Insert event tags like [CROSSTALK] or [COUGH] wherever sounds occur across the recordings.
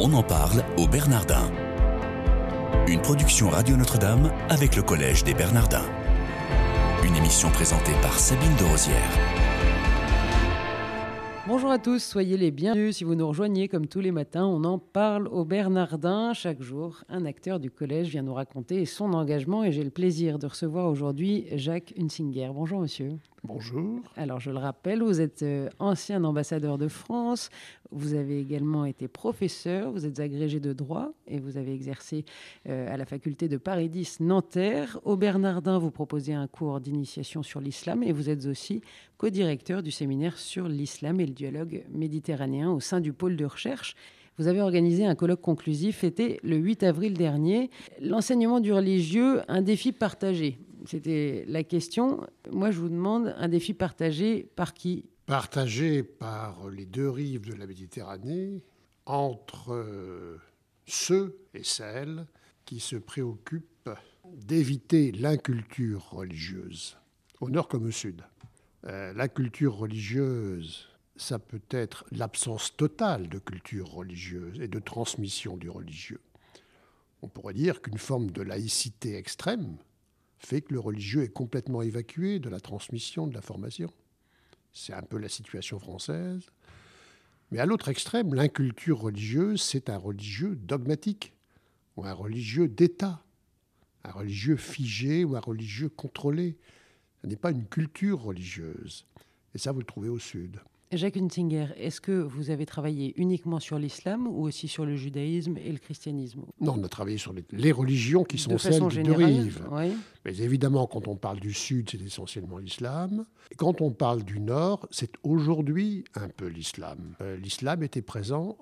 On en parle au Bernardin. Une production Radio Notre-Dame avec le Collège des Bernardins. Une émission présentée par Sabine de Rosière. Bonjour à tous, soyez les bienvenus. Si vous nous rejoignez comme tous les matins, on en parle au Bernardin. Chaque jour, un acteur du collège vient nous raconter son engagement et j'ai le plaisir de recevoir aujourd'hui Jacques Hunsinger. Bonjour monsieur. Bonjour. Alors je le rappelle, vous êtes euh, ancien ambassadeur de France, vous avez également été professeur, vous êtes agrégé de droit et vous avez exercé euh, à la faculté de Paris 10 Nanterre. Au Bernardin, vous proposez un cours d'initiation sur l'islam et vous êtes aussi co-directeur du séminaire sur l'islam et le dialogue méditerranéen au sein du pôle de recherche. Vous avez organisé un colloque conclusif fêté le 8 avril dernier. L'enseignement du religieux, un défi partagé. C'était la question. Moi, je vous demande un défi partagé par qui? Partagé par les deux rives de la Méditerranée, entre euh, ceux et celles qui se préoccupent d'éviter l'inculture religieuse, au nord comme au sud. Euh, la culture religieuse, ça peut être l'absence totale de culture religieuse et de transmission du religieux. On pourrait dire qu'une forme de laïcité extrême, fait que le religieux est complètement évacué de la transmission, de la formation. C'est un peu la situation française. Mais à l'autre extrême, l'inculture religieuse, c'est un religieux dogmatique, ou un religieux d'État, un religieux figé ou un religieux contrôlé. Ce n'est pas une culture religieuse. Et ça, vous le trouvez au sud. Jacques Hunsinger, est-ce que vous avez travaillé uniquement sur l'islam ou aussi sur le judaïsme et le christianisme? Non, on a travaillé sur les, religions qui sont celles des deux rives. Mais évidemment, quand on parle du sud, c'est essentiellement l'islam. Et quand on parle du nord, c'est aujourd'hui un peu l'islam. Euh, l'islam était présent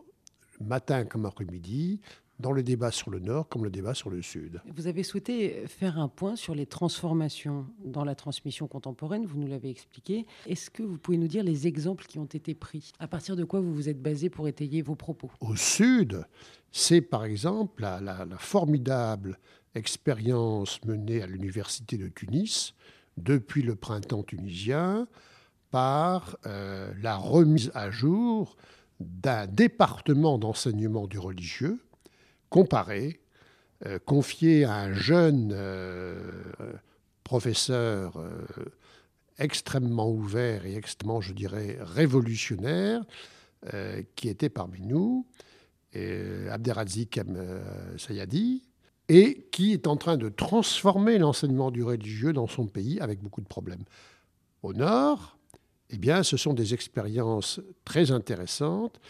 matin comme après-midi dans le débat sur le Nord comme le débat sur le Sud. Vous avez souhaité faire un point sur les transformations dans la transmission contemporaine, vous nous l'avez expliqué. Est-ce que vous pouvez nous dire les exemples qui ont été pris? À partir de quoi vous vous êtes basé pour étayer vos propos? Au Sud, c'est par exemple la, formidable expérience menée à l'Université de Tunis depuis le printemps tunisien par euh, la remise à jour d'un département d'enseignement du religieux comparé, euh, confié à un jeune euh, professeur euh, extrêmement ouvert et extrêmement, je dirais, révolutionnaire, qui était parmi nous, Abderrazik Sayadi, et qui est en train de transformer l'enseignement du religieux dans son pays avec beaucoup de problèmes. Au nord, eh bien, ce sont des expériences très intéressantes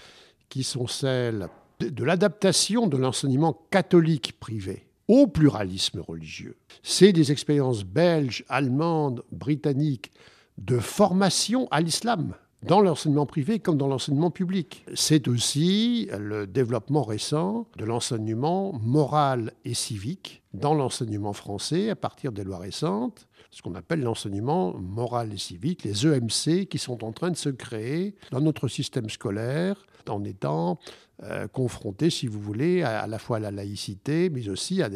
qui sont celles de l'adaptation de l'enseignement catholique privé au pluralisme religieux. C'est des expériences belges, allemandes, britanniques de formation à l'islam dans l'enseignement privé comme dans l'enseignement public. C'est aussi le développement récent de l'enseignement moral et civique dans l'enseignement français à partir des lois récentes, ce qu'on appelle l'enseignement moral et civique, les EMC qui sont en train de se créer dans notre système scolaire en étant euh, confrontés, si vous voulez, à, la fois à la laïcité, mais aussi à,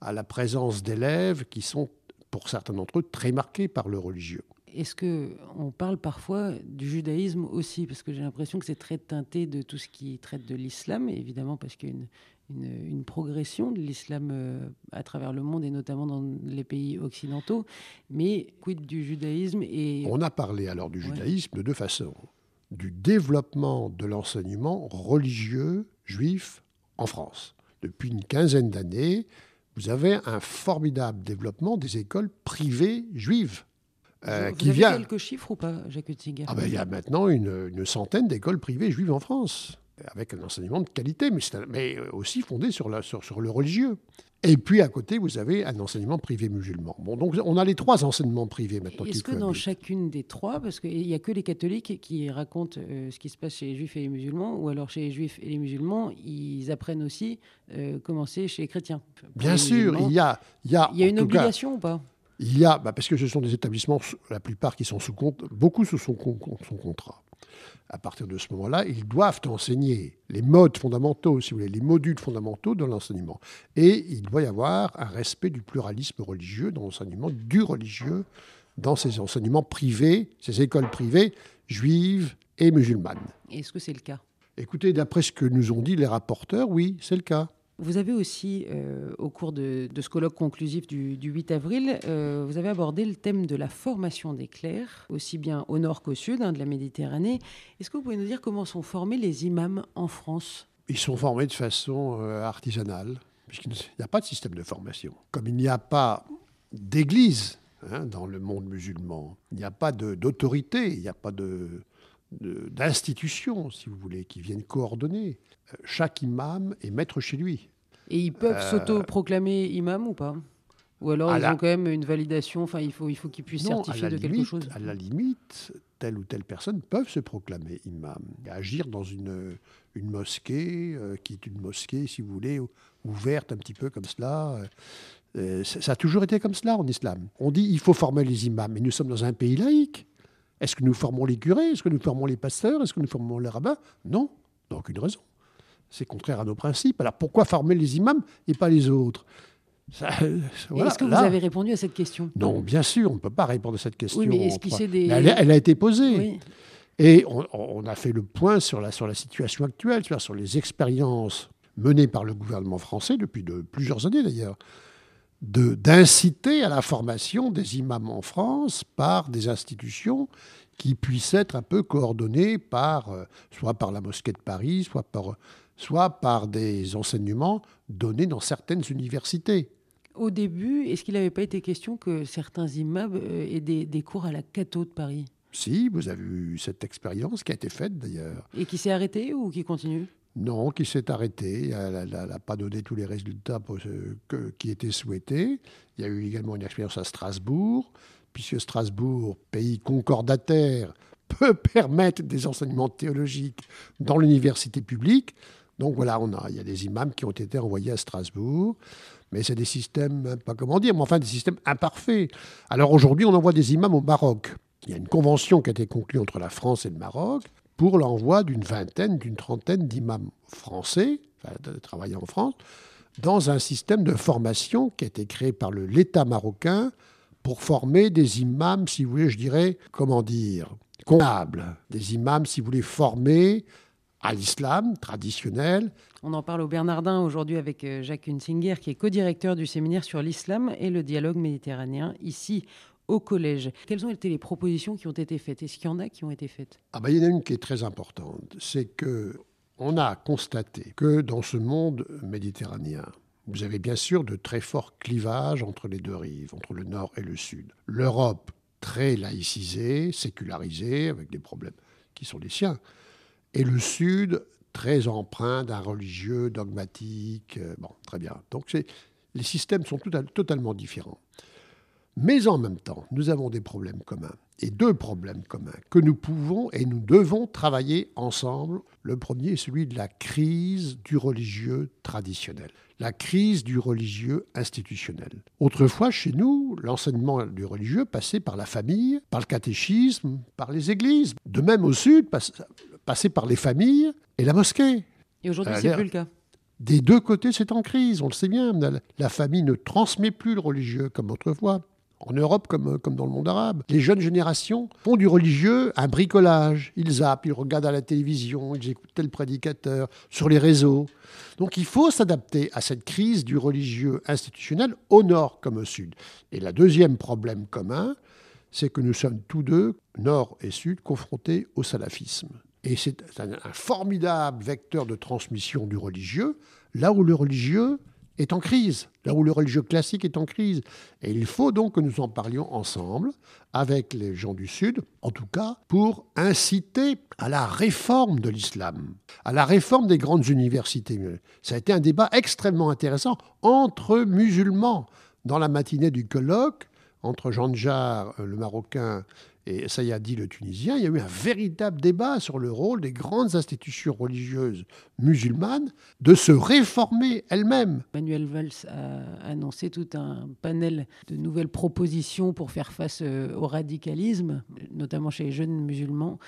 à la présence d'élèves qui sont, pour certains d'entre eux, très marqués par le religieux. Est-ce que on parle parfois du judaïsme aussi? Parce que j'ai l'impression que c'est très teinté de tout ce qui traite de l'islam, évidemment, parce qu'il y a une, une, progression de l'islam euh, à travers le monde et notamment dans les pays occidentaux. Mais quid du judaïsme et... On a parlé alors du judaïsme de deux façons du développement de l'enseignement religieux juif en France. Depuis une quinzaine d'années, vous avez un formidable développement des écoles privées juives. Euh, vous qui avez vient... quelques chiffres ou pas, Jacques ah ben, Il y a maintenant une, une centaine d'écoles privées juives en France, avec un enseignement de qualité, mais, mais aussi fondé sur, la, sur, sur le religieux. Et puis à côté, vous avez un enseignement privé musulman. Bon, donc on a les trois enseignements privés maintenant. Est-ce que dans chacune des trois, parce qu'il n'y a que les catholiques qui racontent euh, ce qui se passe chez les juifs et les musulmans, ou alors chez les juifs et les musulmans, ils apprennent aussi euh, comment c'est chez les chrétiens? Bien sûr, il y a, il y a, il y a une obligation ou pas? Il y a, bah, parce que ce sont des établissements, la plupart qui sont sous compte, beaucoup sous son, son contrat à partir de ce moment-là, ils doivent enseigner les modes fondamentaux, si vous voulez, les modules fondamentaux de l'enseignement. Et il doit y avoir un respect du pluralisme religieux dans l'enseignement du religieux, dans ces enseignements privés, ces écoles privées juives et musulmanes. Est-ce que c'est le cas? Écoutez, d'après ce que nous ont dit les rapporteurs, oui, c'est le cas. Vous avez aussi, euh, au cours de, ce colloque conclusif du, 8 avril, euh, vous avez abordé le thème de la formation des clercs, aussi bien au nord qu'au sud hein, de la Méditerranée. Est-ce que vous pouvez nous dire comment sont formés les imams en France? Ils sont formés de façon euh, artisanale, puisqu'il n'y a pas de système de formation. Comme il n'y a pas d'église hein, dans le monde musulman, il n'y a pas d'autorité, il n'y a pas de d'institutions, si vous voulez, qui viennent coordonner. Euh, chaque imam est maître chez lui. Et ils peuvent euh, s'auto-proclamer imam ou pas? Ou alors ils ont quand même une validation, enfin il faut, il faut qu'ils puissent certifier de quelque chose À la limite, telle ou telle personne peuvent se proclamer imam, et agir dans une, une mosquée, euh, qui est une mosquée, si vous voulez, ouverte un petit peu comme cela. ça a toujours été comme cela en islam. On dit il faut former les imams, mais nous sommes dans un pays laïque. Est-ce que nous formons les curés? Est-ce que nous formons les pasteurs? Est-ce que nous formons les rabbins? Non, donc aucune raison. C'est contraire à nos principes. Alors pourquoi former les imams et pas les autres? Est-ce que vous avez répondu à cette question? Non, bien sûr, on ne peut pas répondre à cette question. Oui, mais est-ce qu'il des... elle, a été posée. Et on, a fait le point sur la, sur la situation actuelle, sur les expériences menées par le gouvernement français depuis de, plusieurs années d'ailleurs, d'inciter à la formation des imams en France par des institutions qui puissent être un peu coordonnées par, euh, soit par la mosquée de Paris, soit par, soit par des enseignements donnés dans certaines universités. Au début, est-ce qu'il n'avait pas été question que certains imams euh, aient des, des cours à la Cato de Paris? Si, vous avez eu cette expérience qui a été faite d'ailleurs. Et qui s'est arrêtée ou qui continue? Non, qui s'est arrêtée. Elle n'a pas donné tous les résultats qui étaient souhaités. Il y a eu également une expérience à Strasbourg, puisque Strasbourg, pays concordataire, [LAUGHS] peut permettre des enseignements théologiques dans l'université publique. Donc voilà, il y a des imams qui ont été envoyés à Strasbourg, mais c'est des systèmes, pas comment dire, mais enfin des systèmes imparfaits. Alors aujourd'hui, on envoie des imams au Maroc. Il y a une convention qui a été conclue entre la France et le Maroc pour l'envoi d'une vingtaine, d'une trentaine d'imams français, travaillant en France, dans un système de formation qui a été créé par l'État marocain pour former des imams, si vous voulez, je dirais, comment dire, comptables, des imams, si vous voulez, formés à l'islam traditionnel. On en parle au Bernardin aujourd'hui avec euh, Jacques Hunsinger, qui est co-directeur du séminaire sur l'islam et le dialogue méditerranéen ici au collège. Quelles ont été les propositions qui ont été faites? Est-ce qu'il y en a qui ont été faites? Ah ben, Il y en a une qui est très importante. C'est que on a constaté que dans ce monde méditerranéen, vous avez bien sûr de très forts clivages entre les deux rives, entre le nord et le sud. L'Europe très laïcisée, sécularisée, avec des problèmes qui sont les siens, et le sud très empreint d'un religieux dogmatique. Euh, bon, très bien. Donc les systèmes sont totalement différents. Mais en même temps, nous avons des problèmes communs, et deux problèmes communs, que nous pouvons et nous devons travailler ensemble. Le premier est celui de la crise du religieux traditionnel, la crise du religieux institutionnel. Autrefois, chez nous, l'enseignement du religieux passait par la famille, par le catéchisme, par les églises. De même au sud, passait par les familles et la mosquée. Et aujourd'hui, c'est plus le cas. Des deux côtés, c'est en crise, on le sait bien. La famille ne transmet plus le religieux comme autrefois en Europe comme, comme dans le monde arabe. Les jeunes générations font du religieux un bricolage. Ils zappent, ils regardent à la télévision, ils écoutent tel prédicateur sur les réseaux. Donc il faut s'adapter à cette crise du religieux institutionnel au nord comme au sud. Et le deuxième problème commun, c'est que nous sommes tous deux, nord et sud, confrontés au salafisme. Et c'est un, un formidable vecteur de transmission du religieux, là où le religieux est en crise, là où le religieux classique est en crise. Et il faut donc que nous en parlions ensemble avec les gens du Sud, en tout cas pour inciter à la réforme de l'islam, à la réforme des grandes universités. Ça a été un débat extrêmement intéressant entre musulmans. Dans la matinée du colloque, entre Jean Jar, le Marocain, et dit le Tunisien, il y a eu un véritable débat sur le rôle des grandes institutions religieuses musulmanes de se réformer elles-mêmes. Manuel Valls a annoncé tout un panel de nouvelles propositions pour faire face euh, au radicalisme, notamment chez les jeunes musulmans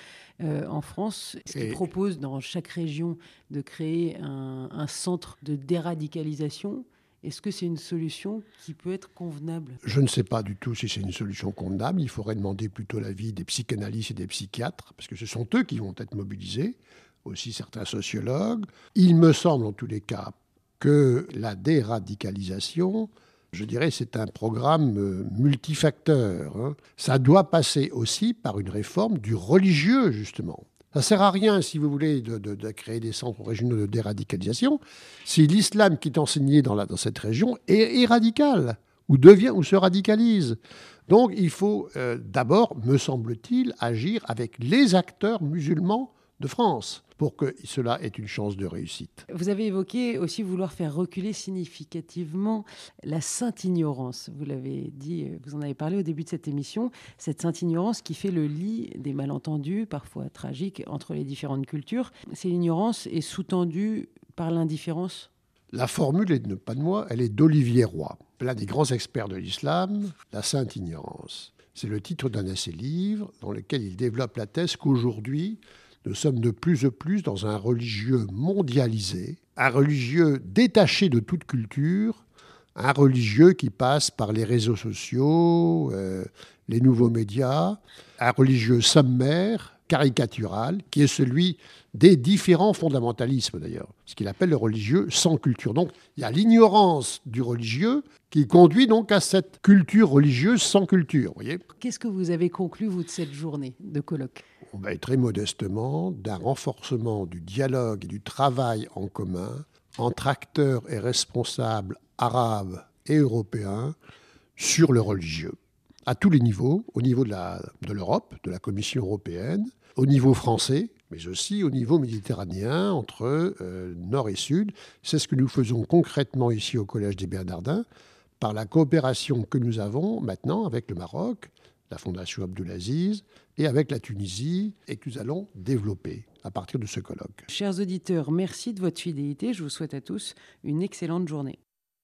euh, en France. Il propose dans chaque région de créer un centre de déradicalisation est-ce que c'est une solution qui peut être convenable? Je ne sais pas du tout si c'est une solution convenable. Il faudrait demander plutôt l'avis des psychanalystes et des psychiatres, parce que ce sont eux qui vont être mobilisés. aussi certains sociologues. Il me semble en tous les cas que la déradicalisation, je dirais, c'est un programme euh, multifacteur. Hein. Ça doit passer aussi par une réforme du religieux, justement. Ça ne sert à rien, si vous voulez, de, créer des centres régionaux de déradicalisation si l'islam qui est enseigné dans, cette région est, radical ou devient ou se radicalise. Donc il faut euh, d'abord, me semble-t-il, agir avec les acteurs musulmans de France pour que cela ait une chance de réussite. Vous avez évoqué aussi vouloir faire reculer significativement la sainte ignorance. Vous l'avez dit, vous en avez parlé au début de cette émission, cette sainte ignorance qui fait le lit des malentendus, parfois tragiques, entre les différentes cultures. C'est l'ignorance est sous-tendue par l'indifférence? La formule est pas de moi, elle est d'Olivier Roy, l'un des grands experts de l'islam, la sainte ignorance. C'est le titre d'un de ses livres dans lequel il développe la thèse qu'aujourd'hui, nous sommes de plus en plus dans un religieux mondialisé, un religieux détaché de toute culture, un religieux qui passe par les réseaux sociaux, euh, les nouveaux médias, un religieux sommaire, caricatural, qui est celui des différents fondamentalismes d'ailleurs, ce qu'il appelle le religieux sans culture. Donc il y a l'ignorance du religieux qui conduit donc à cette culture religieuse sans culture. Qu'est-ce que vous avez conclu, vous, de cette journée de colloque? On va être très modestement, d'un renforcement du dialogue et du travail en commun entre acteurs et responsables arabes et européens sur le religieux, à tous les niveaux, au niveau de l'Europe, de, de la Commission européenne, au niveau français, mais aussi au niveau méditerranéen, entre euh, nord et sud. C'est ce que nous faisons concrètement ici au Collège des Bernardins, par la coopération que nous avons maintenant avec le Maroc, la Fondation Abdulaziz, et avec la Tunisie, et que nous allons développer à partir de ce colloque. Chers auditeurs, merci de votre fidélité. Je vous souhaite à tous une excellente journée.